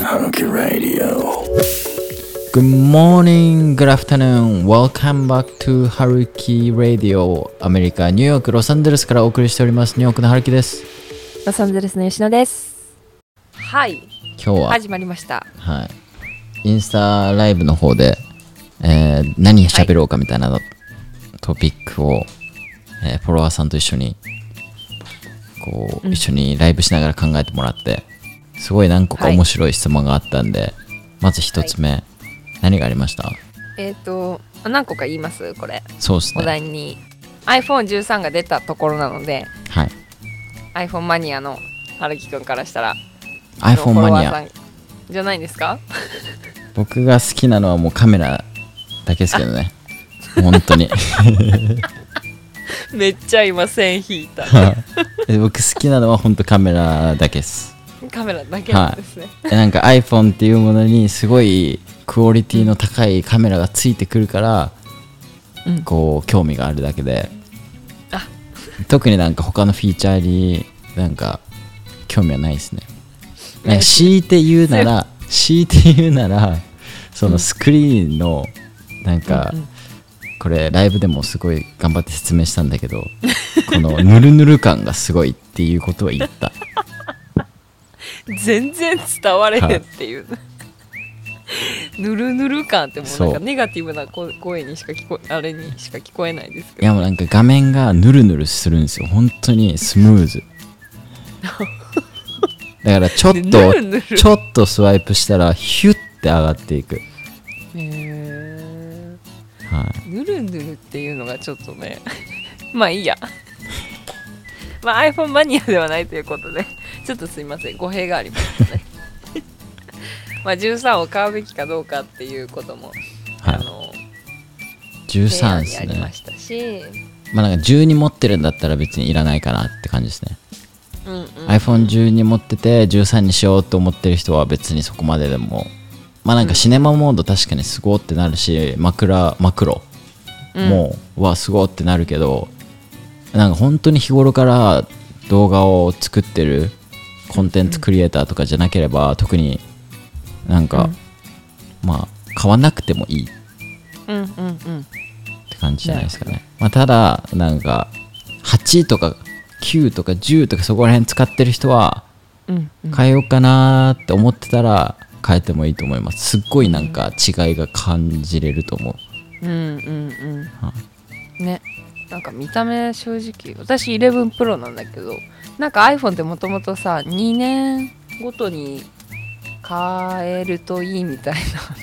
Haruki Radio. Good morning, good afternoon. Welcome back to Haruki Radio. アメリカ、ニューヨーク、ロサンゼルスからお送りしております。ニューヨークのハルキです。ロサンゼルスの吉野です。はい、今日は、始まりました。はい、インスタライブの方で、えー何喋ろうかみたいなトピックを、えーフォロワーさんと一緒にこう、一緒にライブしながら考えてもらってすごい何個かはい。面白い質問があったんで、まず一つ目、何がありました？えっ、と、何個か言います？これ。おそうですね。題に。iPhone13 が出たところなので、はい。iPhone マニアの春樹くんからしたら、iPhone マニア。じゃないんですか？僕が好きなのはもうカメラだけですけどね。本当に。めっちゃ今線引いた。で僕好きなのは本当カメラだけですカメラだけなんですね。でなんか iPhone っていうものにすごいクオリティの高いカメラがついてくるから、うん。こう興味があるだけで。あ。特になんか他のフィーチャーになんか興味はないですね。強いて言うなら強いて言うならそのスクリーンのなんか、うんうん。これライブでもすごい頑張って説明したんだけどこのヌルヌル感がすごいっていうことは言った 全然伝われへんっていう。ぬるぬる感ってもうなんかネガティブな声声にしか聞こえあれにしか聞こえないですけど。いやもうなんか画面がヌルヌルするんですよ。本当にスムーズ。だからちょっとぬるぬる。ちょっとスワイプしたらヒュッて上がっていく、へー。はい、ぬるぬるっていうのがちょっとね。まあいいや。まあ iPhone マニアではないということでちょっとすいません語弊がありますね。まあ13を買うべきかどうかっていうことも、はい。あの13提案ですね。にありましたし、まあなんか12持ってるんだったら別にいらないかなって感じですね、うんうん、iPhone12 持ってて13にしようと思ってる人は別にそこまででも。まあなんかシネマモード確かにすごってなるし枕マクロもうわすごってなるけどなんか本当に日頃から動画を作ってるコンテンツクリエイターとかじゃなければ特になんか、まあ買わなくてもいい。っうんうんうん。て感じじゃないですかね、まあ、ただなんか8とか9とか10とかそこら辺使ってる人はうんうん。変えようかなーって思ってたら変えてもいいと思います。すっごいなんか違いが感じれると思う。うんうんうん。ねなんか見た目正直私11 Pro なんだけどなんか iPhone ってもともとさ2年ごとに変えるといいみたい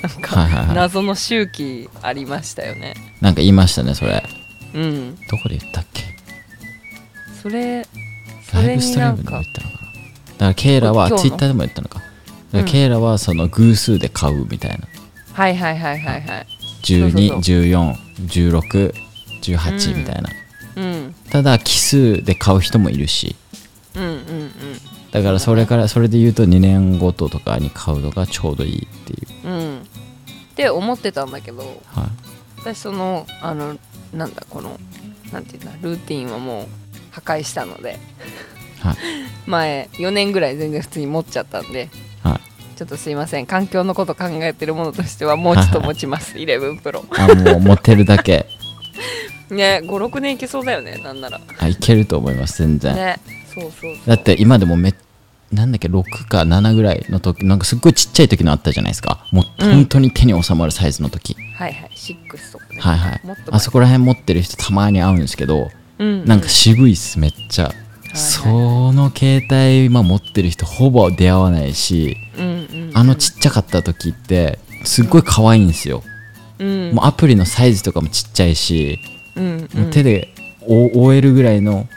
な なんか謎の周期ありましたよね。なんか言いましたねそれ。うん。どこで言ったっけ？それそライれブストリームでもになんか言ったのかな。だからケイラはツイッターでも言ったのか。だからケイラはその偶数で買うみたいな。はいはいはいはいはい。そうそう12141618みたいな。うん。ただ奇数で買う人もいるし。うんうんうん。だからそれからそれで言うと2年ごととかに買うのがちょうどいいっていう。うん。って思ってたんだけどはい。私そのあのなんだこのなんていうんだルーティンはもう破壊したので。はい。前4年ぐらい全然普通に持っちゃったんで。はい。ちょっとすいません。環境のこと考えてるものとしてはもうちょっと持ちます。11 Pro あもう持てるだけ ね56年いけそうだよねなんなら。あいけると思います全然、ねそうそうだって今でもめなんだっけ6か7ぐらいの時なんかすっごいちっちゃい時のあったじゃないですか。もううん本当に手に収まるサイズの時、はいはい6とかね。はいはい。あそこら辺持ってる人たまに会うんですけど、うんなんか渋いっすめっちゃ、い。その携帯今持ってる人ほぼ出会わないし、うんうん。あのちっちゃかった時ってすっごい可愛いんですよ、うん。もうアプリのサイズとかもちっちゃいし、うんもう手でお覆えるぐらいの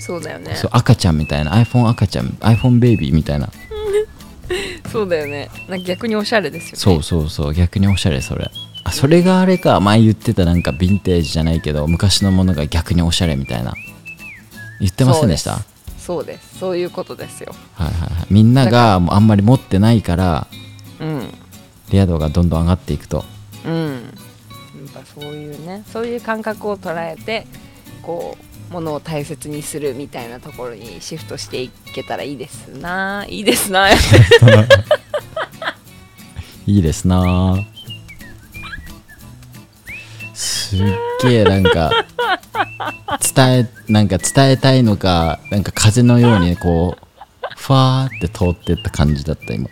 そうだよね。そう赤ちゃんみたいな iPhone 赤ちゃん iPhone ベイビーみたいな。そうだよね。なんか逆におしゃれですよね。そうそうそう。逆におしゃれそれ。あそれがあれか。前言ってたなんかヴィンテージじゃないけど昔のものが逆におしゃれみたいな。言ってませんでした？そうです。そういうことですよ。はいはいはい。みんながもうあんまり持ってないからうん。レア度がどんどん上がっていくと。うんそういうねそういう感覚を捉えてこうものを大切にするみたいなところにシフトしていけたらいいですな。いいですな。いいですな。すっげえなんか伝えなんか伝えたいのかなんか風のようにこうファーって通ってった感じだった今。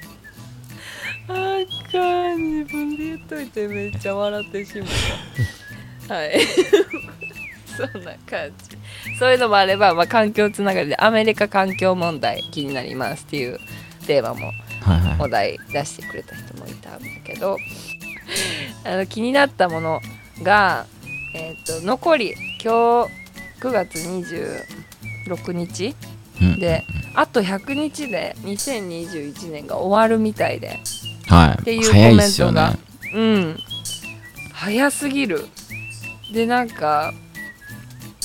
言っといてめっちゃ笑ってしまった。はい。そんな感じ。そういうのもあれば、まあ、環境つながりでアメリカ環境問題気になりますっていうテーマもお題出してくれた人もいたんだけど。あの気になったものが、えー、と残り今日9月26日うん。であと100日で2021年が終わるみたいで。はい。っていうコメントがねうん。早すぎる。でなんか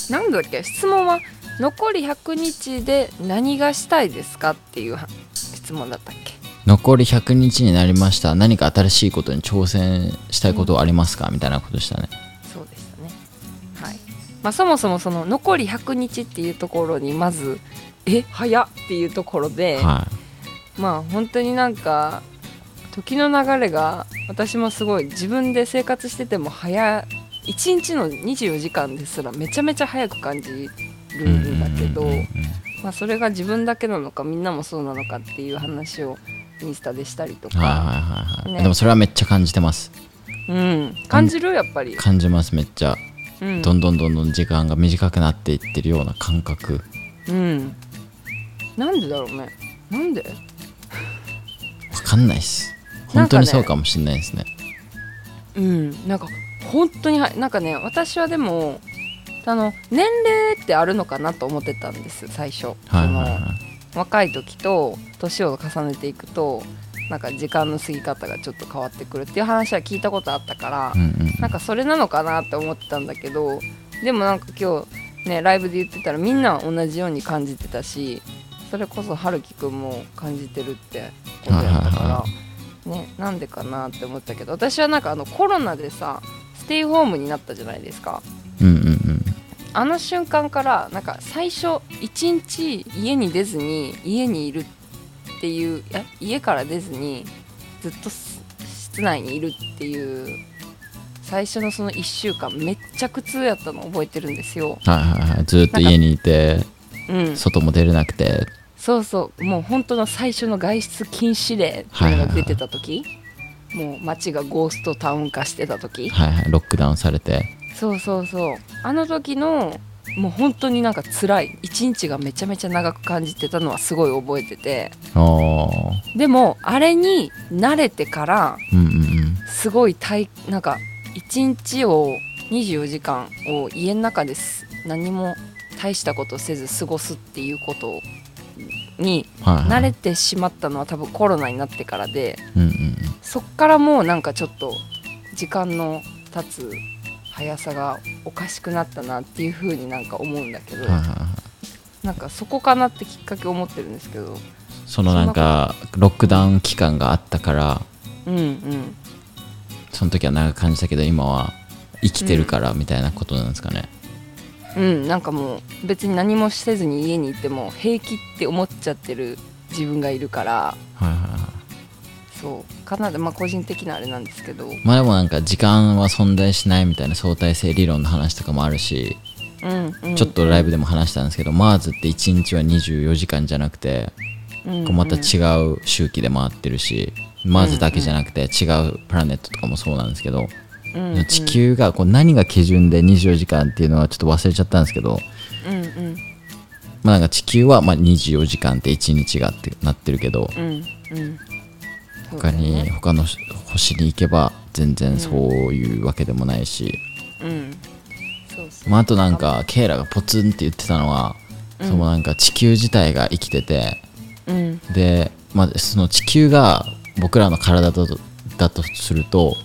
なんだっけ質問は残り100日で何がしたいですかっていうは質問だったっけ？残り100日になりました。何か新しいことに挑戦したいことはありますか？みたいなことでしたね。そうでしたね。はい。まあそもそもその残り100日っていうところにまずえ早っっていうところで、はまあ本当になんか時の流れが私もすごい自分で生活してても早い1日の24時間ですらめちゃめちゃ早く感じいるんだけど、まあ、それが自分だけなのかみんなもそうなのかっていう話をインスタでしたりとか、はいはいはいはい、ね。でもそれはめっちゃ感じてます。うん、感じる？やっぱり、感じますめっちゃ。うん。どんどんどんどん時間が短くなっていってるような感覚。うん、なんでだろうね。なんで？わかんないっす本当にそうかもしんないですね。うんなんか本当にはなんかね私はでもあの年齢ってあるのかなと思ってたんです最初、はいはいはその若い時と年を重ねていくとなんか時間の過ぎ方がちょっと変わってくるっていう話は聞いたことあったから、いうんうん。なんかそれなのかなって思ってたんだけどでもなんか今日ねライブで言ってたらみんな同じように感じてたしそれこそ春樹くんも感じてるってことやったから、はねなんでかなって思ったけど私はなんかあのコロナでさステイホームになったじゃないですか。うんうんうん。あの瞬間からなんか最初一日家に出ずに家にいるっていうえ家から出ずにずっとす室内にいるっていう最初のその1週間めっちゃ苦痛やったの覚えてるんですよ。はいはいはい。ずっと家にいてうん、外も出れなくてそうそうもう本当の最初の外出禁止令っていうのが出てた時、もう街がゴーストタウン化してた時。はいはいロックダウンされて。そうそうそう。あの時のもう本当になんか辛い。一日がめちゃめちゃ長く感じてたのはすごい覚えてて。でもあれに慣れてからうんうんうん。すごい体なんか一日を24時間を家の中です何も大したことせず過ごすっていうことに慣れてしまったのは多分コロナになってからでうんうんうん。そっからもうなんかちょっと時間の経つ速さがおかしくなったなっていう風になんか思うんだけど、なんかそこかなってきっかけ思ってるんですけどそのなんかロックダウン期間があったからうんうん。その時は長く感じたけど今は生きてるからみたいなことなんですかね、うんなんかもう別に何もせずに家にいても平気って思っちゃってる自分がいるからはいはいはいそうかなでまあ個人的なあれなんですけど。まあでもなんか時間は存在しないみたいな相対性理論の話とかもあるし、うんうん。ちょっとライブでも話したんですけど、マーズって1日は24時間じゃなくて、うん。こうまた違う周期で回ってるし、マーズだけじゃなくて違うプラネットとかもそうなんですけど、うんうん。地球がこう何が基準で24時間っていうのはちょっと忘れちゃったんですけど、うんうん。まあ、なんか地球はまあ24時間って1日がってなってるけどうんうん。他に他の星に行けば全然そういうわけでもないし、うん。まあ、あとなんかケイラがポツンって言ってたのは、うん。そのなんか地球自体が生きててうん。で、まあ、その地球が僕らの体だとだとすると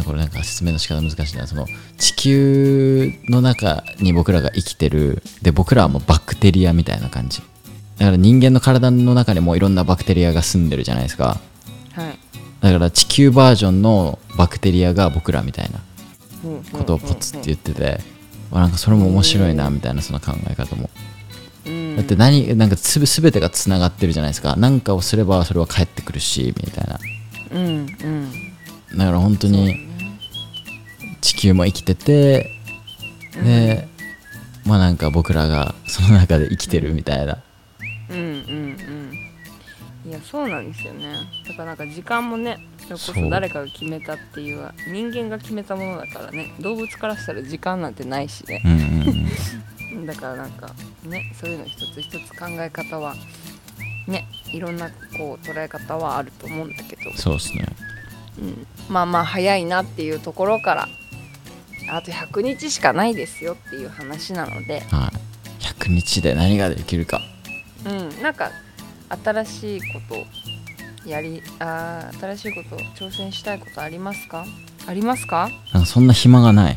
やこれなんか説明の仕方難しいな。その地球の中に僕らが生きてる。で僕らはもうバクテリアみたいな感じ。だから人間の体の中にもいろんなバクテリアが住んでるじゃないですか。うんはい。だから地球バージョンのバクテリアが僕らみたいなうんことをポツって言っててなんかそれも面白いなみたいなその考え方も。うん。だって何なんかすべ全てがつながってるじゃないですか。何かをすればそれは返ってくるしみたいな。うんうん。だから本当に地球も生きててでまあなんか僕らがその中で生きてるみたいな。うんうんうん。いやそうなんですよね。だからなんか時間もねそれこそ誰かが決めたっていう人間が決めたものだからね。動物からしたら時間なんてないしね。うんうんうん。だからなんかねそういうの一つ一つ考え方はねいろんなこう捉え方はあると思うんだけど、そうですね。うん、まあまあ早いなっていうところからあと100日しかないですよっていう話なので。はい。100日で何ができるか。うん。なんか新しいことやりあー新しいこと挑戦したいことありますか？ありますか？なんかそんな暇がない。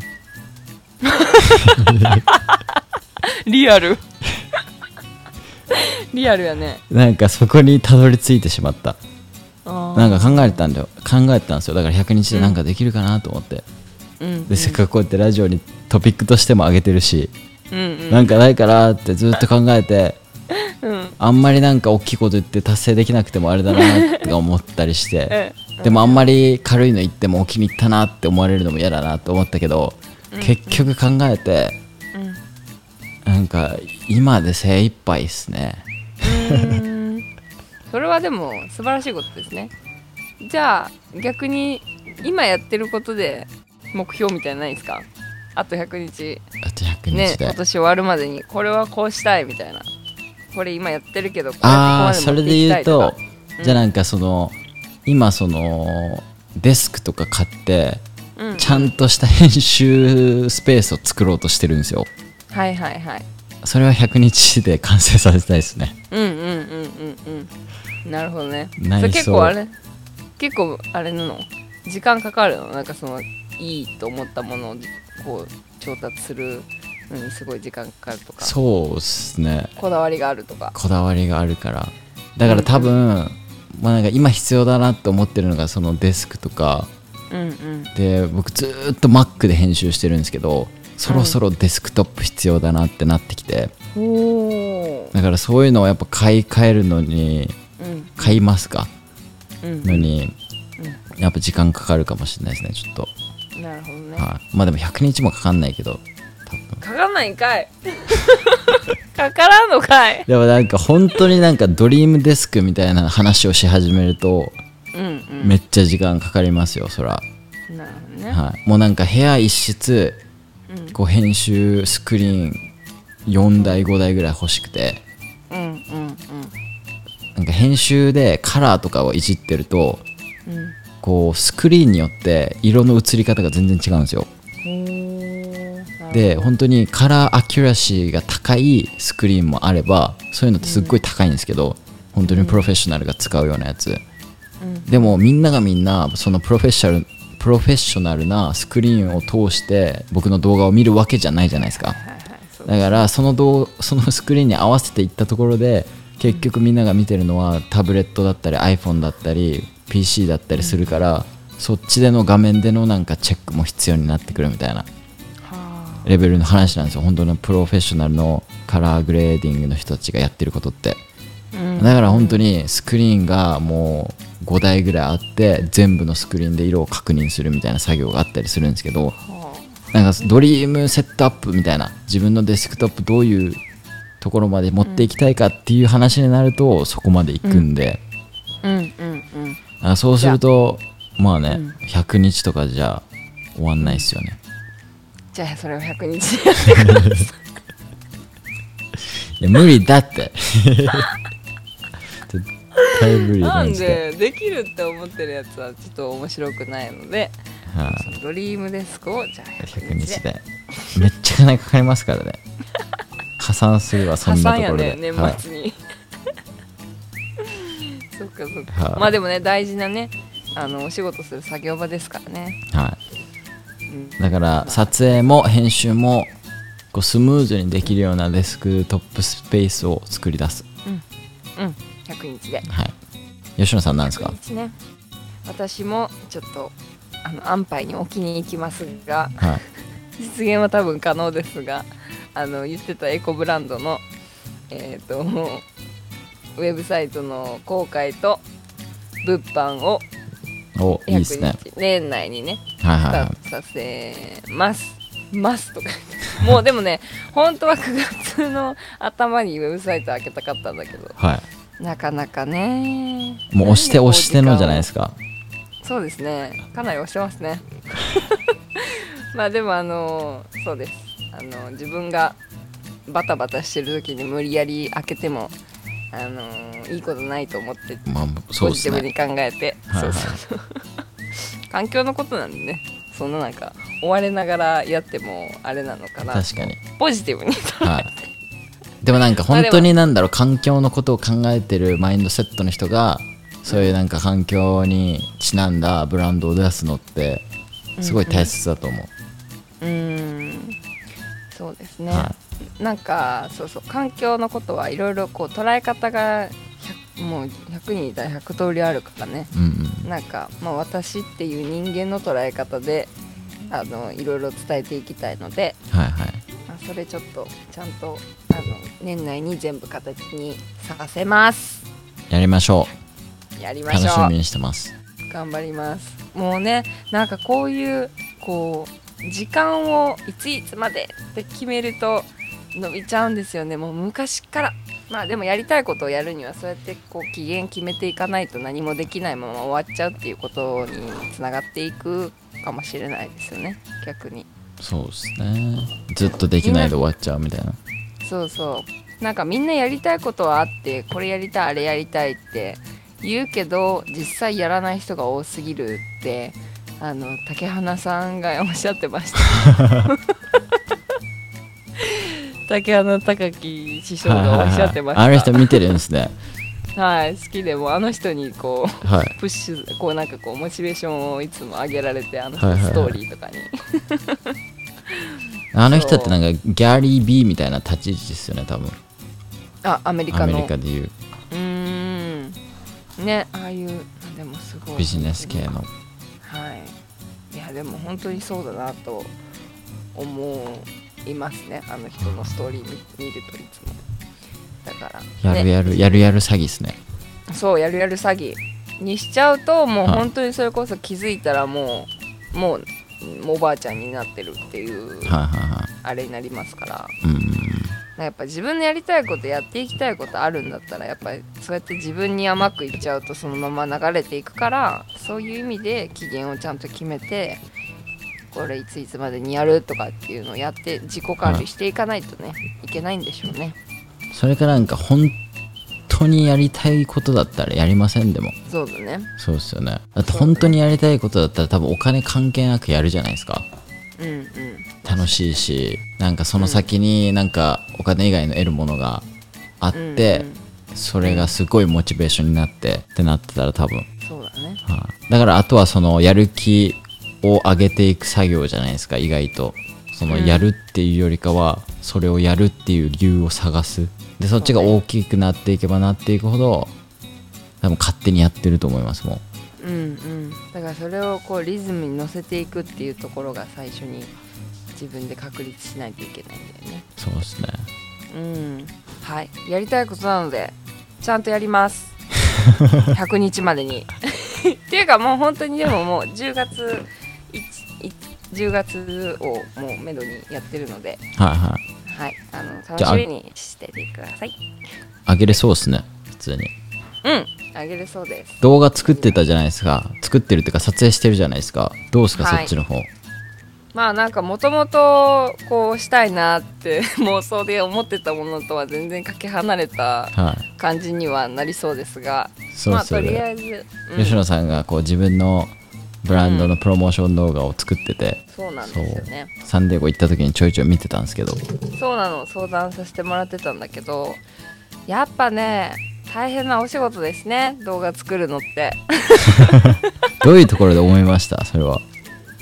リアル。リアルやね。なんかそこにたどり着いてしまった。ななんか考えたんだよ。考えてたんですよ。だから100日でなんかできるかなと思って、うんでせっかくこうやってラジオにトピックとしても上げてるし、うんうん。なんかないかなってずっと考えてうん。あんまりなんか大きいこと言って達成できなくてもあれだなって思ったりして えでもあんまり軽いの言っても気に入ったなって思われるのも嫌だなと思ったけど結局考えてうん。なんか今で精一杯っすね。それはでも素晴らしいことですね。じゃあ逆に今やってることで目標みたいなのないですか？あと100日。あと100ね日で、今年終わるまでにこれはこうしたいみたいな。これ今やってるけどこうああそれで言うと持っていきたいかじゃあなんかその今そのデスクとか買ってうん。ちゃんとした編集スペースを作ろうとしてるんですよ。はいはいはい。それは100日で完成させたいですね。うんうんうんうんうん。なるほどね。それ結構あれ結構あれなの？時間かかるの？なんかそのいいと思ったものをこう調達するのにすごい時間かかるとか。そうですね。こだわりがあるとか。こだわりがあるから。だから多分、まあなんか今必要だなって思ってるのがそのデスクとか。うんうん。で僕ずーっと Mac で編集してるんですけどそろそろデスクトップ必要だなってなってきて、おおだからそういうのをやっぱ買い替えるのにうん。買いますか？うん。のにやっぱ時間かかるかもしれないですねちょっと、なるほどね。はい、まあでも100日もかかんないけどかかんないんかい。かからんのかい。でもなんか本当になんかドリームデスクみたいな話をし始めるとうんめっちゃ時間かかりますよそら、うんなるほどね。はい、もうなんか部屋一室うん。こう編集スクリーン4台5台ぐらい欲しくて。うんうんなんか編集でカラーとかをいじってるとうんうんこうスクリーンによって色の映り方が全然違うんですよ。で本当に color accuracy が高いスクリーンもあればそういうのってすっごい高いんですけど、本当にプロフェッショナルが使うようなやつ、うん。でもみんながみんなそのプロフェッショナルプロフェッショナルなスクリーンを通して僕の動画を見るわけじゃないじゃないですか。だからその動 そのスクリーンに合わせていったところで結局みんなが見てるのはタブレットだったり iPhone だったり PC だったりするから、そっちでの画面でのなんかチェックも必要になってくるみたいなはあ。レベルの話なんですよ。本当のプロフェッショナルのカラーグレーディングの人たちがやってることって。うん。だから本当にスクリーンがもう5台ぐらいあって全部のスクリーンで色を確認するみたいな作業があったりするんですけどはなんか dream setup みたいな自分のデスクトップどういうところまで持っていきたいかっていう話になるとそこまで行くんで、あうん。うん。うん。あそうするとまあね、うん。100日とかじゃ終わんないですよね。じゃあそれを100日でやってください。いや無理だって。絶対無理ななんんででできるって思ってるやつはちょっと面白くないのではい。そのドリームデスクをじゃあ100 100日で。日で。めっちゃ金かかりますからね破産するわそ破んなところで、ねはい年末に、そっかそっか、はい。まあでもね大事なねあのお仕事する作業場ですからね、はい。うん、だから撮影も編集もこうスムーズにできるようなデスクトップスペースを作り出す。うん。100日で。はい。吉野さんなんですか？100日ね。私もちょっとあの安牌に置きに行きますが。はい。実現は多分可能ですがあの言ってたエコブランドのえっ、と ウェブサイトの公開と物販をおいいですね。100日年内にねはいはいはスタートさせます。ますとか。もうでもね本当は9月の頭にウェブサイト開けたかったんだけど。い。はなかなかね。いもう押して押してのじゃないですか。そうですね。かなり押してますね。まあでもあのそうですあの自分がバタバタしてる時に無理やり開けてもあのいいことないと思ってまあそうですポジティブにね。考えて、はいはい。そうそう。環境のことなんでね。そんななんか追われながらやってもあれなのかな確かに。ポジティブにはい。でもなんか本当になんだろう環境のことを考えてるマインドセットの人がそういうなんか環境にちなんだブランドを出すのってすごい大切だと思う、うーんそうですね、はなんかそうそう環境のことはいろいろこう捉え方が100もう100人いたら100通りあるからね。うんうんなんか、まあ、私っていう人間の捉え方であのいろいろ伝えていきたいので、はいはい。まあ、それちょっとちゃんとあの年内に全部形に探せます。やりましょやりうましょう。楽しみにしてます。頑張ります。もうねなんかこういうこう時間をいついつまでって決めると伸びちゃうんですよね。もう昔から。まあでもやりたいことをやるにはそうやってこう期限決めていかないと何もできないまま終わっちゃうっていうことにつながっていくかもしれないですよね。逆に。そうですね。ずっとできないで終わっちゃうみたいな。そうそう。なんかみんなやりたいことはあってこれやりたいあれやりたいって言うけど実際やらない人が多すぎるってあの竹花さんがおっしゃってました。竹花隆樹師匠がおっしゃってました。あの人見てるんですね。はい好きでもあの人にこうはい。プッシュこうなんかこうモチベーションをいつも上げられてあのはいはいはいストーリーとかに、あの人ってなんかギャリー・ビーみたいな立ち位置ですよね多分。あアメリアメカのリカでいう。うーん。ねああいうでもすごい。ビジネス系のはい。いやでも本当にそうだなと思いますね。あの人のストーリー見見るといつも。だから。やるね、やるやるやる詐欺ですね。そうやるやる詐欺にしちゃうともうはい。本当にそれこそ気づいたらもうもうもうおばあちゃんになってるっていうはいはいはあれになりますから。いうんやっぱ自分のやりたいことやっていきたいことあるんだったらやっぱりそうやって自分に甘くいっちゃうとそのまま流れていくからそういう意味で期限をちゃんと決めてこれいついつまでにやるとかっていうのをやって自己管理していかないとねいけないんでしょうね。それからなんか本当にやりたいことだったらやりませんでも。そうだね。そうですよね。だって本当にやりたいことだったら多分お金関係なくやるじゃないですか。うんうん楽しいしなんかその先になんかお金以外の得るものがあって、うんうん。それがすごいモチベーションになってってなってたら多分、そうだね。はい。だからあとはそのやる気を上げていく作業じゃないですか意外と。そのうん。やるっていうよりかはそれをやるっていう理由を探す。でそっちが大きくなっていけばなっていくほど多分勝手にやってると思いますもんうんうん。だからそれをこうリズムに乗せていくっていうところが最初に自分で確立しないといけないんだよね。そうですね。うん。はい。やりたいことなのでちゃんとやります。100日までに。っていうかもう本当にでももう10月1 10月をもうめどにやってるので。はいはい。はい。あの楽しみにしててください。あげれそうですね。普通に。うん。あげれそうです。動画作ってたじゃないですか。作ってるっていうか撮影してるじゃないですか。どうですか、はい。そっちの方まあなんかもともとこうしたいなって 妄想で思ってたものとは全然かけ離れたはい。感じにはなりそうですがまあとりあえず、うん。吉野さんがこう自分のブランドのプロモーション動画を作ってて、そうなんですよね。サンデーゴ行った時にちょいちょい見てたんですけど。そうなの。相談させてもらってたんだけどやっぱね大変なお仕事ですね。動画作るのって。どういうところで思いました？それは。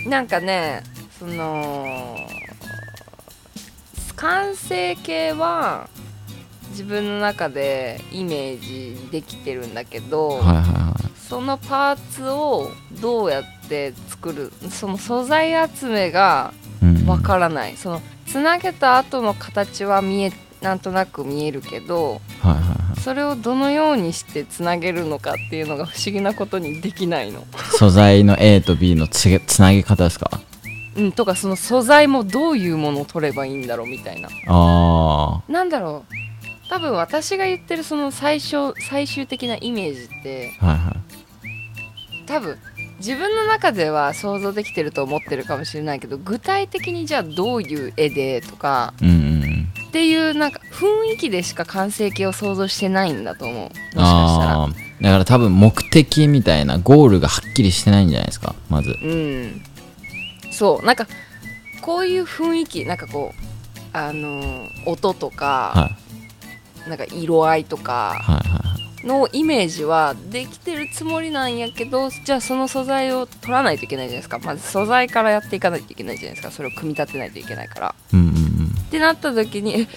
なんかねその完成形は自分の中でイメージできてるんだけど、はいはいはそのパーツをどうやって作るその素材集めがうん。わからない。そのつなげた後の形は見えなんとなく見えるけどはいはいはい。それをどのようにしてつなげるのかっていうのが不思議なことにできないの。素材の A と B のつげつなげ方ですか？うん、とかその素材もどういうものを取ればいいんだろうみたいな。あなんだろう。多分私が言ってるその最初最終的なイメージってあはいはい。多分自分の中では想像できてると思ってるかもしれないけど具体的にじゃあどういう絵でとかうんうんうん。っていうなんか雰囲気でしか完成形を想像してないんだと思う。もしかしたら。だから多分目的みたいなゴールがはっきりしてないんじゃないですかまず。うんそうなんかこういう雰囲気なんかこうあのー音とか、はい。なんか色合いとかはいはいはい。のイメージはできてるつもりなんやけどじゃあその素材を取らないといけないじゃないですか。まず素材からやっていかないといけないじゃないですか。それを組み立てないといけないから。うんうんうん。ってなった時にえ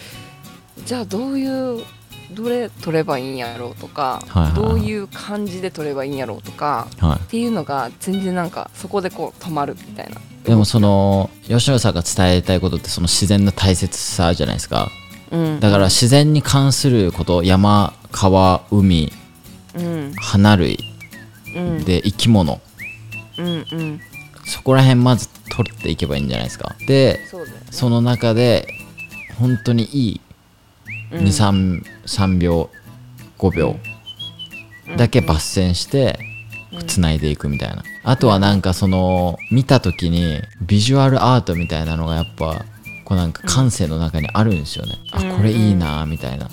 じゃあどういうどれ取ればいいんやろうとか、はいはいはい。どういう感じで取ればいいんやろうとかはっていうのが全然なんかそこでこう止まるみたいな。いでもその吉野さんが伝えたいことってその自然の大切さじゃないですか。うん。だから自然に関すること山川海うん。花類うん。で生き物。うんうん。そこら辺まず取っていけばいいんじゃないですか。でね。その中で本当にいいうん。23秒5秒だけ抜粋してつないでいくみたいな。あとはなんかその見た時にビジュアルアートみたいなのがやっぱこうなんか感性の中にあるんですよね。あこれいいなみたいな。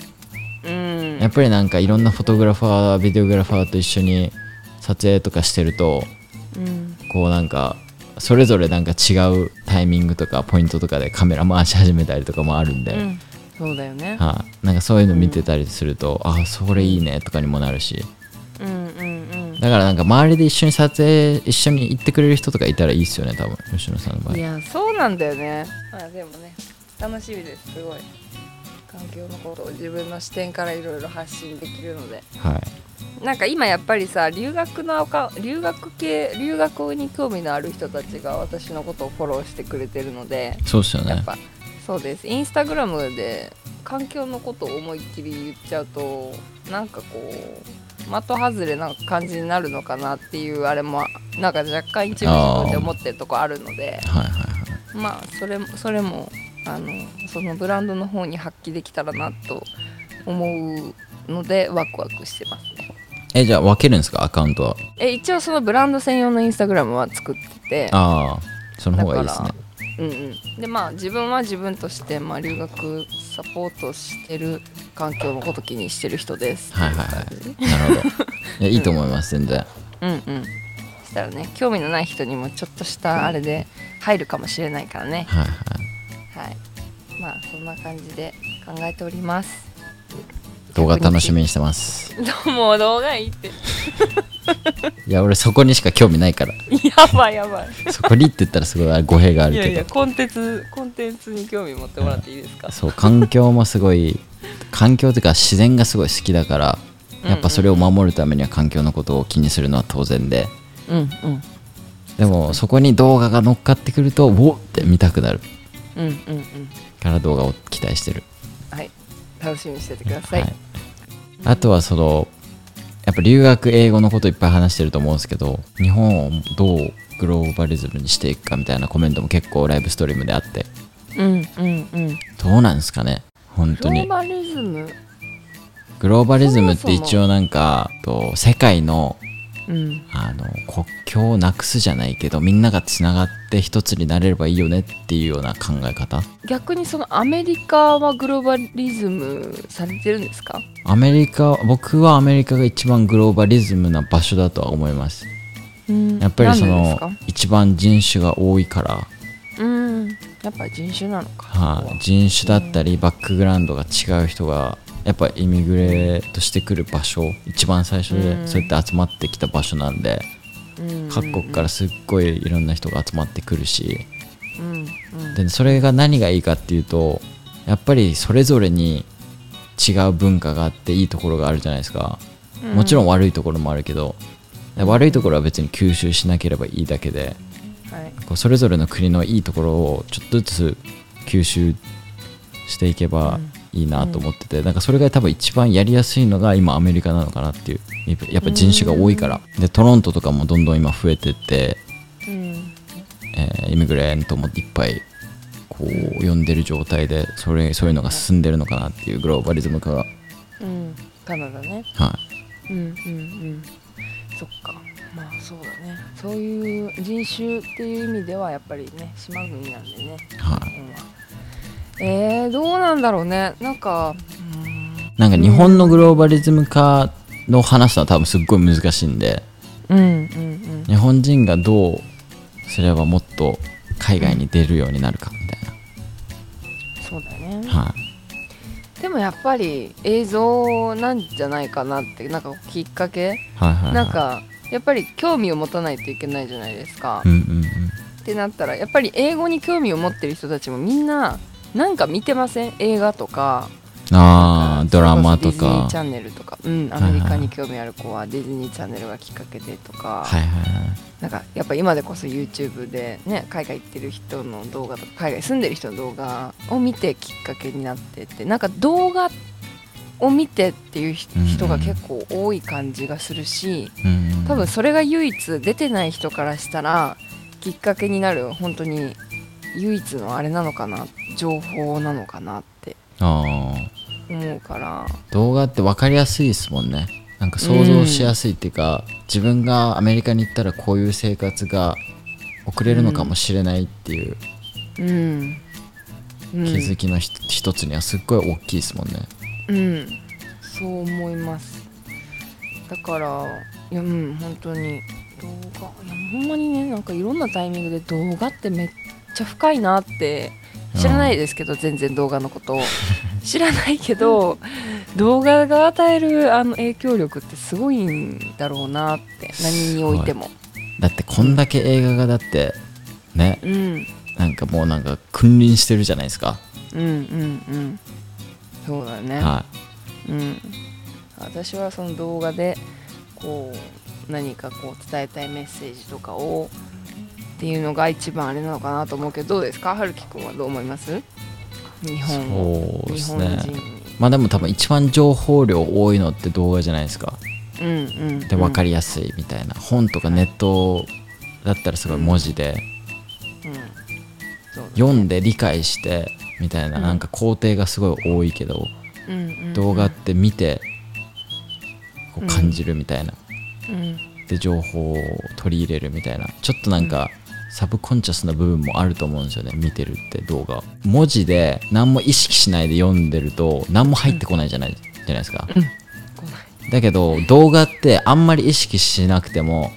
うん。やっぱりなんかいろんなフォトグラファービデオグラファーと一緒に撮影とかしてるとうん。こうなんかそれぞれなんか違うタイミングとかポイントとかでカメラ回し始めたりとかもあるんで、うん。そうだよね。はい、なんかそういうの見てたりすると、あそれいいねとかにもなるし。うんうんうんだからなんか周りで一緒に撮影一緒に行ってくれる人とかいたらいいっすよね多分吉野さんの場合。いやそうなんだよね。まあでもね楽しみです。すごい。環境のことを自分の視点からいろいろ発信できるので。はい。なんか今やっぱりさ留学の留学系留学に興味のある人たちが私のことをフォローしてくれてるのでそうっすよね。やっぱそうです。インスタグラムで環境のことを思いっきり言っちゃうとなんかこう的外れな感じになるのかなっていうあれもなんか若干一部自分で思ってるとこあるのではいはいはい。まあそれもそれもあのそのブランドの方に発揮できたらなと思うのでワクワクしてますね。えじゃあ分けるんですか？アカウントは。え一応そのブランド専用のインスタグラムは作ってて。ああその方がいいですね。だうんうん、でまあ自分は自分として、まあ、留学サポートしてる環境のこと気にしてる人です。はいはいはい。なるほど。いやいいと思います全然。うんうん。そしたらね興味のない人にもちょっとしたあれで入るかもしれないからね。はいはい。はい。まあそんな感じで考えております。動画楽しみにしてます。どうも動画いいって いや俺そこにしか興味ないから。やばいやばい。そこにって言ったらすごい語弊があるいやけど。いやコンテンツコンテンツに興味持ってもらっていいですか、そう環境もすごい環境というか自然がすごい好きだからやっぱそれを守るためには環境のことを気にするのは当然で。うんうん。でもそこに動画が乗っかってくるとおっって見たくなる。うんうんうん。から動画を期待してる、はい。楽しみにしててください、はい、あとはそのやっぱ留学英語のこといっぱい話してると思うんですけど日本をどうグローバリズムにしていくかみたいなコメントも結構ライブストリームであって。うんうんうん。どうなんですかね本当に。グローバリズム？グローバリズムって一応なんかと世界のうん。あの国境をなくすじゃないけどみんながつながって一つになれればいいよねっていうような考え方？逆にそのアメリカはグローバリズムされてるんですか？アメリカ僕はアメリカが一番グローバリズムな場所だとは思います。うん。やっぱりその一番人種が多いから、うん。やっぱ人種なのか。はい。人種だったりバックグラウンドが違う人がやっぱイミグレートしてくる場所一番最初うん。でそうやって集まってきた場所なんでうん。各国からすっごいいろんな人が集まってくるし。でそれが何がいいかっていうとやっぱりそれぞれに違う文化があっていいところがあるじゃないですか。もちろん悪いところもあるけどで悪いところは別に吸収しなければいいだけではい。こうそれぞれの国のいいところをちょっとずつ吸収していけばいいなと思ってて、なんかそれが多分一番やりやすいのが今アメリカなのかなっていうやっぱ人種が多いから、でトロントとかもどんどん今増えてって、うん。えーイミグレントもいっぱいこう呼んでる状態でそれそういうのが進んでるのかなっていうグローバリズム化が。うん。カナダね。はうんうんうん。そっか。まあそうだね。そういう人種っていう意味ではやっぱりね島国なんでね。いはい。日本はえー、どうなんだろうね。なんかなんか日本のグローバリズム化の話は多分すっごい難しいんで。うんうんうん。日本人がどうすればもっと海外に出るようになるかみたいそうだよね。な、はい。でもやっぱり映像なんじゃないかなってなんかきっかけ。はいはいはい。なんかやっぱり興味を持たないといけないじゃないですか、うんうんうん。ってなったらやっぱり英語に興味を持ってる人たちもみんななんか見てません？映画とか。ああドラマとそれこそディズニーかチャンネルとか、うん、アメリカに興味ある子はディズニーチャンネルがきっかけでとか、はいはいはい。なんかやっぱ今でこそ YouTube でね海外行ってる人の動画とか海外住んでる人の動画を見てきっかけになってって。なんか動画を見てっていう人が結構多い感じがするしうんうん。多分それが唯一出てない人からしたらきっかけになる本当に唯一のあれなのかな情報なのかなってあ思うから。ー動画って分かりやすいですもんね。なんか想像しやすいっていうか、自分がアメリカに行ったらこういう生活が送れるのかもしれないっていううん、うん、気づきのひ一つにはすっごい大きいですもんね、うん。そう思います。だからいやうん本当に。動画いやほんまにねなんかいろんなタイミングで動画ってめっちゃ深いなって知らないですけど全然動画のことを。知らないけど動画が与えるあの影響力ってすごいんだろうなって。何においても。だってこんだけ映画がだってね。うん。なんかもうなんか君臨してるじゃないですか、うんうんうん。そうだね、はうん、私はその動画でこう何かこう伝えたいメッセージとかをっていうのが一番あれなのかなと思うけどどうですか？春樹くんはどう思います？日い本を。そうですね。まあでも多分一番情報量多いのって動画じゃないですか。うんうん。で分かりりやすいみたいな、本とかネットだったらすごい文字で。うん。そうだね読んで理解してみたいなうん。なんか工程がすごい多いけど、うんうんうん。動画って見てこううん感じるみたいな、うん。で情報を取り入れるみたいな。ちょっとなんか、サブコンチャスな部分もあると思うんですよね。見てるって動画。文字で何も意識しないで読んでると何も入ってこないじゃない,、じゃないですか、来ないだけど動画ってあんまり意識しなくても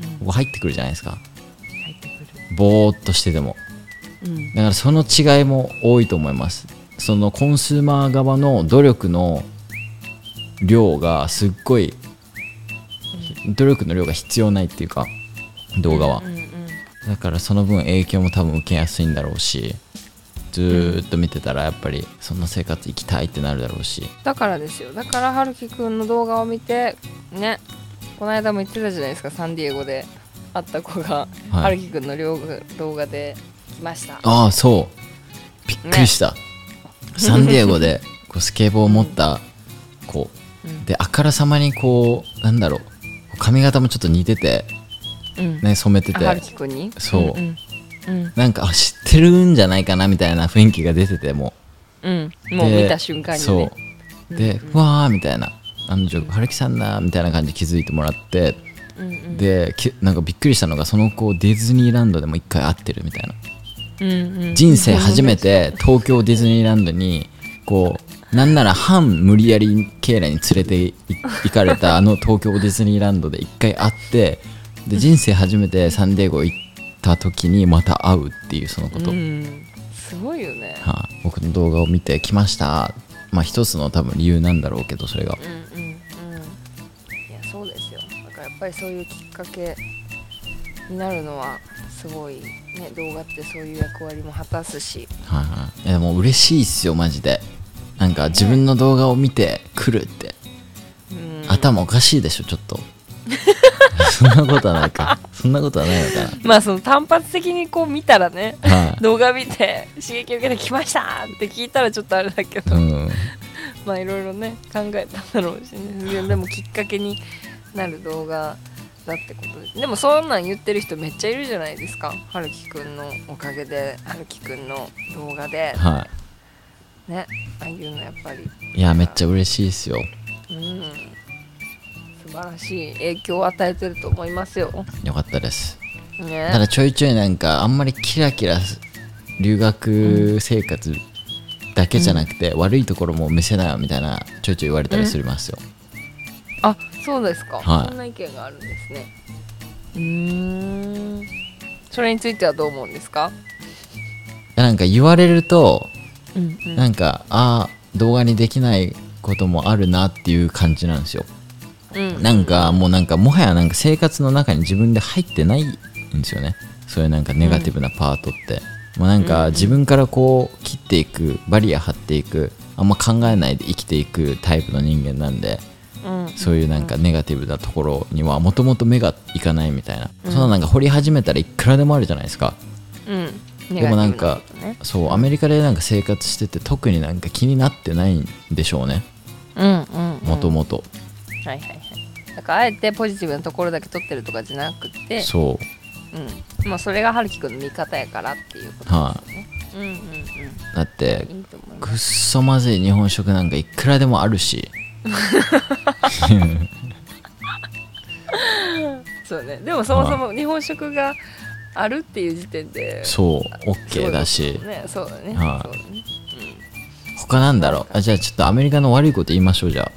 うんこう入ってくるじゃないですか。入ってくる。ぼーっとしてても。うん。だからその違いも多いと思います。そのコンスーマー側の努力の量がすっごい努力の量が必要ないっていうか動画は。うんうんうんだからその分影響も多分受けやすいんだろうしずーっと見てたらやっぱりそんな生活生きたいってなるだろうし。だからですよ。だから春樹くんの動画を見てねこの間も言ってたじゃないですかサンディエゴで会った子が、はい。春樹くんの両動画で来ました。ああそう。びっくりした、サンディエゴで こうスケボーを持った子。うん。であからさまにこうなんだろう。髪型もちょっと似ててうんね染めてあて。春樹くんに？そう。うんうん。なんかあ知ってるんじゃないかなみたいな雰囲気が出ててもう。ん、うん、もうで見た瞬間にね。そう。で、うわーみたいな。あの女春樹さんだみたいな感じで気づいてもらって、うんうん。できなんかびっくりしたのがその子ディズニーランドでも一回会ってるみたいな。うんうん。人生初めて東京ディズニーランドにこうなんなら半無理やりケイラに連れてい行かれたあの東京ディズニーランドで一回会ってで人生初めてサンディエゴ行った時にまた会うっていうそのこと、うん。すごいよね。はい。僕の動画を見てきました。まあ一つの多分理由なんだろうけどそれが。うんうんうんいやそうですよ。だからやっぱりそういうきっかけになるのはすごいね動画ってそういう役割も果たすし。はいはい。いやでも嬉しいっすよマジで。なんか自分の動画を見て来るって、うん。頭おかしいでしょちょっとそんなことはないか。そそんなことはないのかまあその単発的にこう見たらねなはい、動画見て刺激受けてきましたって聞いたらちょっとあれだけど、うん、まあいろいろね考えたんだろうしね。でもきっかけになる動画だってことです。でもそんなん言ってる人めっちゃいるじゃないですか。春樹くんのおかげで春樹くんの動画で。はねああいうのやっぱり。いいやめっちゃ嬉しいですよ。うん素晴らしい影響を与えてると思いますよ。よかったです。ね。ただちょいちょいなんかあんまりキラキラ留学生活だけじゃなくて、悪いところも見せないよみたいなちょいちょい言われたりしますよ、あそうですか、はい。そんな意見があるんですね。うーん。それについてはどう思うんですか？なんか言われるとうんうん。なんかああ動画にできないこともあるなっていう感じなんですようん。なんかもうなんかもはやなんか生活の中に自分で入ってないんですよね。そういうなんかネガティブなパートって、もうなんか自分からこう切っていくバリア張っていくあんま考えないで生きていくタイプの人間なんでうん。そういうなんかネガティブなところにはもともと目がいかないみたいな、そんななんか掘り始めたらいくらでもあるじゃないですか。うん。でもなんかね。そうアメリカでなんか生活してて特になんか気になってないんでしょうね。うんうんうん。もともと。はいはいはいだからあえてポジティブなところだけ撮ってるとかじゃなくてそう。うん。まあそれが春樹くんの味方やからっていうことはですよね。うんうんうんだってくっそまずい日本食なんかいくらでもあるし。そうね。でもそもそも日本食があるっていう時点でそう。OK だしね。そうだね。はい。そうだね。他なんだろう？あじゃあちょっとアメリカの悪いこと言いましょうじゃあ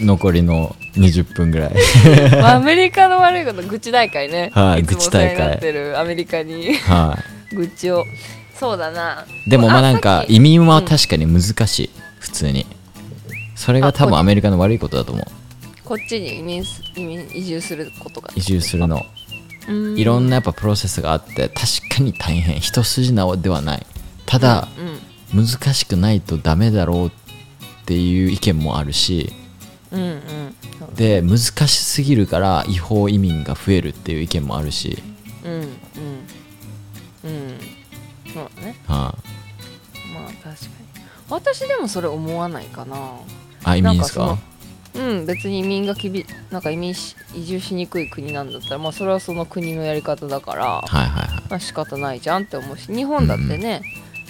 残りの20分ぐらい。まあアメリカの悪いこと愚痴大会ね。はい愚痴大会ってるアメリカに。は愚痴を。そうだな。いでもまあなんか移民は確かに難しい普通に。それが多分アメリカの悪いことだと思う。こっちに移民す移民移住することが。移住するの。いろんなやっぱプロセスがあって確かに大変。一筋縄ではない。ただうん。難しくないとダメだろうっていう意見もあるしうんうん。で難しすぎるから違法移民が増えるっていう意見もあるし、うんうん。うん。そうだね。はまあ確かに。私でもそれ思わないかな。あ、あ移民ですか？うん別に移民がきびなんか移民し移住しにくい国なんだったらまあそれはその国のやり方だからはいはいはい。まあ仕方ないじゃんって思うし日本だってね、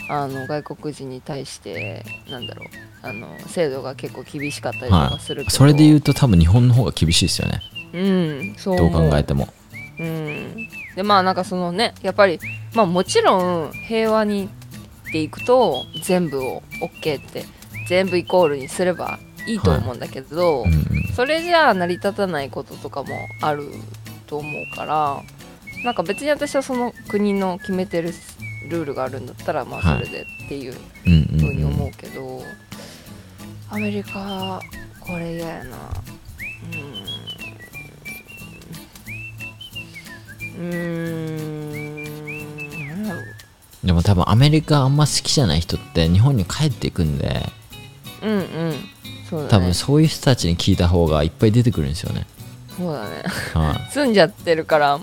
あの外国人に対してなんだろうあの制度が結構厳しかったりとかするけど、それで言うと多分日本の方が厳しいですよね。うんそう。どう思う考えても。うん、でまあなんかそのねやっぱりまあもちろん平和にっていくと全部を OK って全部イコールにすればいいと思うんだけど、うんうん。それじゃあ成り立たないこととかもあると思うからなんか別に私はその国の決めてるルールがあるんだったらまあはいそれでっていううんうんふうにうん思うけど、アメリカこれ嫌やなうーんうーんでも多分アメリカあんま好きじゃない人って日本に帰っていくんでうんうん。そうだね。多分そういう人たちに聞いた方がいっぱい出てくるんですよね、そうだね。は 住んじゃってるから。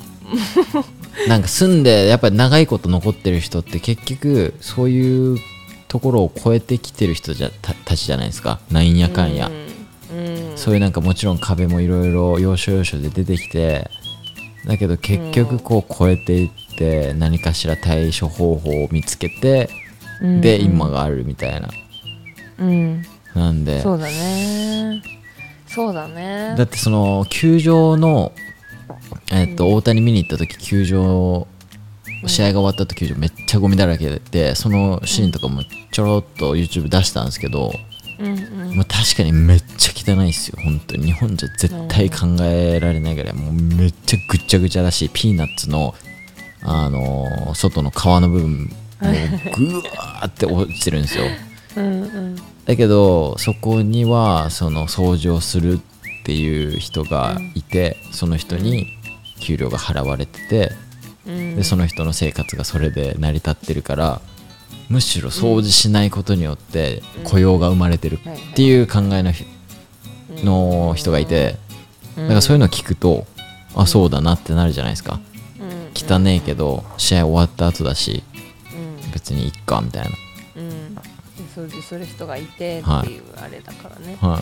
い、なんか住んでやっぱり長いこと残ってる人って結局そういうところを超えてきてる人じゃたたちじゃないですか。なんやかんや、うん、うん、そういうなんかもちろん壁もいろいろ要所要所で出てきてだけど結局こう超えていって何かしら対処方法を見つけてうんで今があるみたいな。うん。なんで。そうだね。そうだね。だってその球場のえっと大谷見に行った時球場試合が終わった後球場めっちゃゴミだらけでそのシーンとかもちょろっと YouTube 出したんですけどうんうん。確かにめっちゃ汚いっすよ本当に。日本じゃ絶対考えられないぐらいもうめっちゃぐちゃぐちゃだしピーナッツのあのー外の皮の部分もうぐわーって落ちてるんですよ。うんうん。だけどそこにはその掃除をするっていう人がいて、その人に給料が払われててうんでその人の生活がそれで成り立ってるからむしろ掃除しないことによって雇用が生まれてるっていう考えのひの人がいてだからそういうのを聞くとあそうだなってなるじゃないですか。うん。汚ねえけど試合終わった後だしうん。別にいっかみたいな。うん。で掃除する人がいてってはい。いうあれだからね、は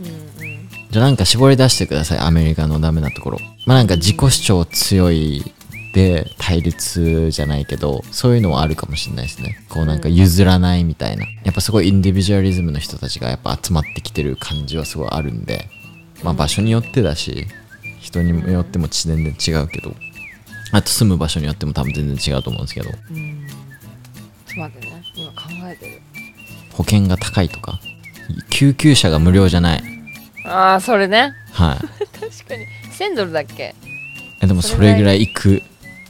い。うんうん。じゃあなんか絞り出してくださいアメリカのダメなところ。まあなんか自己主張強いで対立じゃないけどそういうのはあるかもしれないですね。こうなんか譲らないみたいな。やっぱすごいインディビジュアリズムの人たちがやっぱ集まってきてる感じはすごいあるんでまあ場所によってだし人によっても全然違うけどあと住む場所によっても多分全然違うと思うんですけど。うんちょっと待ってね。今考えてる。保険が高いとか救急車が無料じゃない。ああそれね。はい。確かに。1000ドルだっけ？えでもそれぐらい行く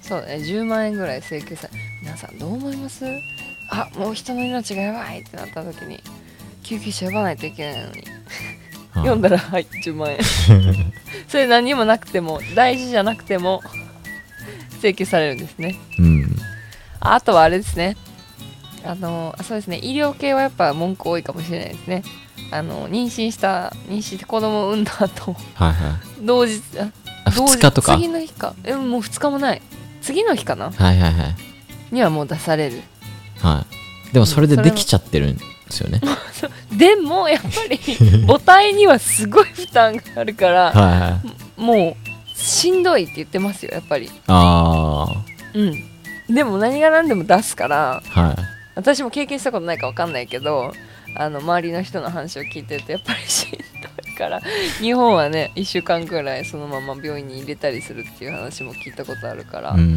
そうだね10万円ぐらい請求され皆さんどう思います？あもう人の命がやばい！ってなった時に救急車呼ばないといけないのに。はい読んだらはい10万円。それ何にもなくても大事じゃなくても請求されるんですね。うん。ああとはあれですね。あのあそうですね。医療系はやっぱ文句多いかもしれないですね。あの妊娠した妊娠して子供を産んだ後はいはい。同日ああ同日2日とか次の日か。えもう2日もない次の日かな？はいはいはい。にはもう出される。はい。でもそれでできちゃってるんですよね。でもやっぱり 母体にはすごい負担があるからはいはい。もうしんどいって言ってますよやっぱり。あうん。でも何が何でも出すからあはい。私も経験したことないか分かんないけどあの周りの人の話を聞いてるとやっぱりしんどいから。日本はね1週間くらいそのまま病院に入れたりするっていう話も聞いたことあるから、うん。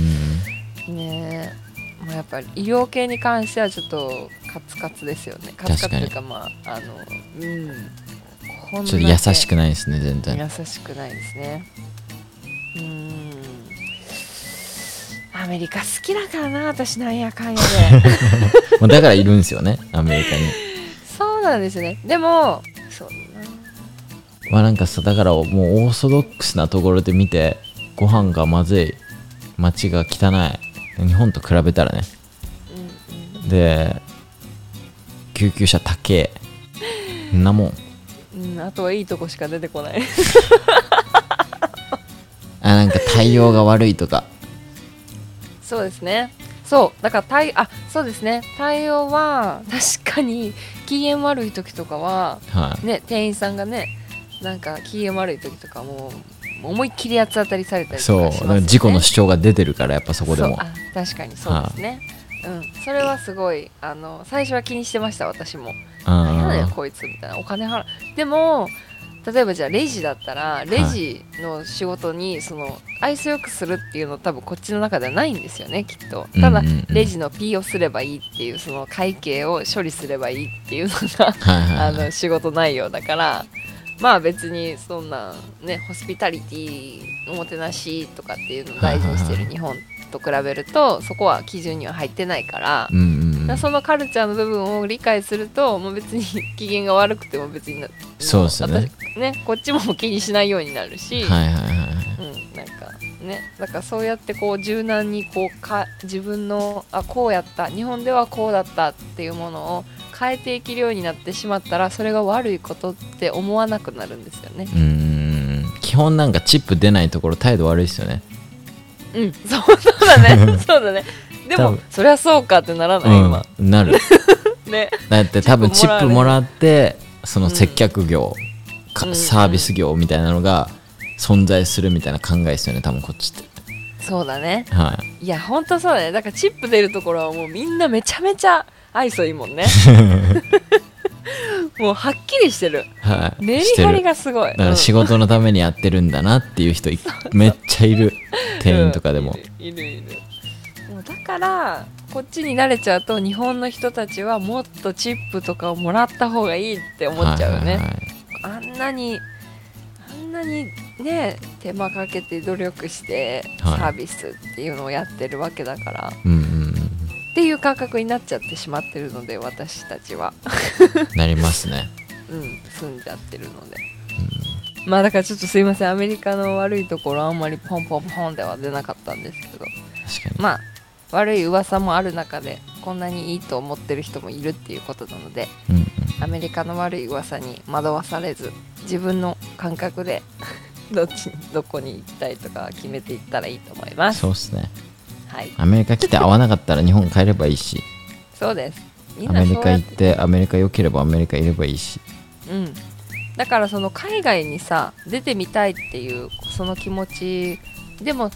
ねえ。もうやっぱり医療系に関してはちょっとカツカツですよね。カツカツというかまああのうん。こんちょっと優しくないですね全然。優しくないですね。うーん。アメリカ好きだからな私なんやかんやで。まあだからいるんですよねアメリカに。そうなんですね。でもまあなんかさだからもうオーソドックスなところで見てご飯がまずい街が汚い日本と比べたらね。で救急車高え。んなもん。うん、うん、あとはいいとこしか出てこない。あなんか対応が悪いとか。そうですね。そうだから対あそうですね。対応は確かに機嫌悪い時とかははい。ね店員さんがねなんか機嫌悪い時とかもう思いっきり八つ当たりされたりとかしそう事故の主張が出てるからやっぱそこでも。確かにそうですね、うん、それはすごいあの最初は気にしてました私も。何やねんあこいつみたいなお金払う。でも例えばじゃあレジだったらレジの仕事にその愛想よくするっていうの多分こっちの中ではないんですよねきっと。ただレジの P をすればいいっていうその会計を処理すればいいっていうのがあの仕事内容だからまあ別にそんなねホスピタリティおもてなしとかっていうのを大事にしてる日本と比べるとそこは基準には入ってないからそのカルチャーの部分を理解するともう別に機嫌が悪くても別になそうですよね。私ねこっちも気にしないようになるし、はいはいはいはい。うん、なんかねだからそうやってこう柔軟にこうか自分のあこうやった日本ではこうだったっていうものを変えていけるようになってしまったらそれが悪いことって思わなくなるんですよね。うーん。基本なんかチップ出ないところ態度悪いですよね。うん。そうそうだね。そうだね。でもそりゃそうかってならない、今。うん。なる。ね。だって多分チチップもらってその接客業、かうん。サービス業みたいなのが存在するみたいな考えですよね多分こっちって。そうだね。はい。いやほんとそうだね。だからチップ出るところはもうみんなめちゃめちゃ愛想いいもんね。もうはっきりしてる。はい。メリハリがすごい。だから仕事のためにやってるんだなっていう人いめっちゃいる店員とかでも、うん。いるいる。もうだからこっちに慣れちゃうと日本の人たちはもっとチップとかをもらった方がいいって思っちゃうよね、はいはいはい。あんなにあんなにね手間かけて努力してサはい。ービスっていうのをやってるわけだから、うんうんうんっていう感覚になっちゃってしまってるので私たちは。なりますね。うん住んじゃってるので、まあだからちょっとすいませんアメリカの悪いところあんまりポンポンポンでは出なかったんですけど。確かに。まあ悪い噂もある中でこんなにいいと思ってる人もいるっていうことなのでうんうん。アメリカの悪い噂に惑わされず自分の感覚で どっちにどこに行きたいとか決めていったらいいと思います。そうっすねはい。アメリカ来て会わなかったら日本帰ればいいし。そうです。アメリカ行って。てアメリカ良ければアメリカいればいいし。うん。だからその海外にさ出てみたいっていうその気持ちでも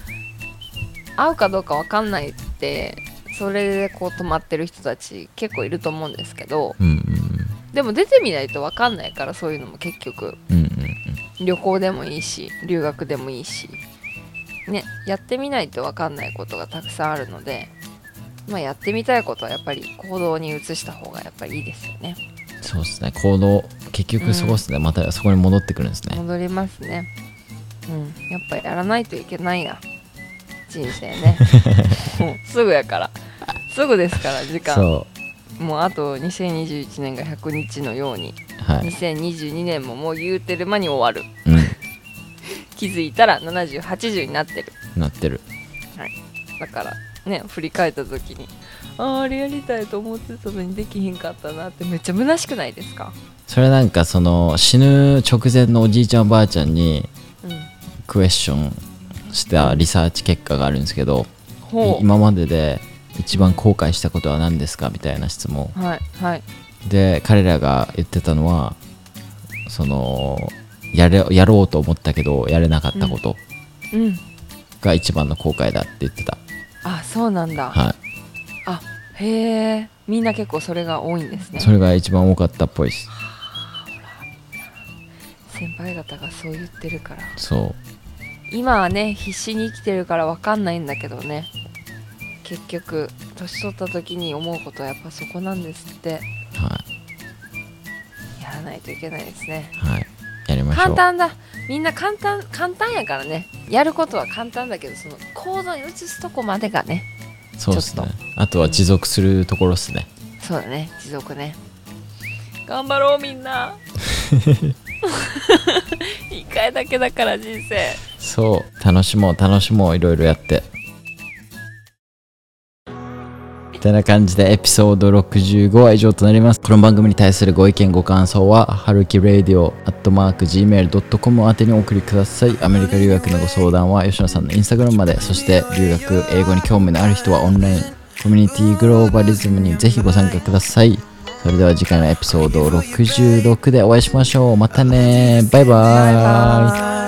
会うかどうかわかんないってそれでこう泊まってる人たち結構いると思うんですけどうんうん。でも出てみないとわかんないからそういうのも結局。うんうんうん。旅行でもいいし留学でもいいしねやってみないとわかんないことがたくさんあるのでまあやってみたいことはやっぱり行動に移した方がやっぱりいいですよね。そうっすね。行動結局そこっすね、またそこに戻ってくるんですね。戻りますね。うん。やっぱやらないといけないや人生ね。も うすぐやから。すぐですから時間。そもうあと2021年が100日のように。うはい、2022年ももう言うてる間に終わる。うん気づいたら7080になってる。なってる。だからね振り返った時にあーあれやりたいと思ってたのにできひんかったなってめっちゃ虚しくないですか？それなんかその死ぬ直前のおじいちゃんおばあちゃんにうん。クエスチョンしたリサーチ結果があるんですけど、ほ今までで一番後悔したことは何ですか？みたいな質問。うはいはい。で彼らが言ってたのはそのやれやろうと思ったけどやれなかったこと。うん。が一番の後悔だって言ってた、あそうなんだ、はあへえ。みんな結構それが多いんですね。いそれが一番多かったっぽいです。先輩方がそう言ってるから。そ今はね必死に生きてるから分かんないんだけどね。結局年取った時に思うことはやっぱそこなんですって。うはやらないといけないですね。いはいやりましょう。簡単だ。みんな簡単簡単やからね。やることは簡単だけどその行動に移すとこまでがねそうですね。ちょっあとは持続するところっすね、そうだね。持続ね。頑張ろうみんな。一回だけだから人生。そう。楽しもう楽しもういろいろやっててな感じでエピソード65は以上となります。この番組に対するご意見ご感想は春樹 radio.gmail.com 宛てにお送りください。アメリカ留学のご相談は吉野さんのインスタグラムまでそして留学英語に興味のある人はオンラインコミュニティグローバリズムにぜひご参加ください。それでは次回のエピソード66でお会いしましょう。またね。バイババイ。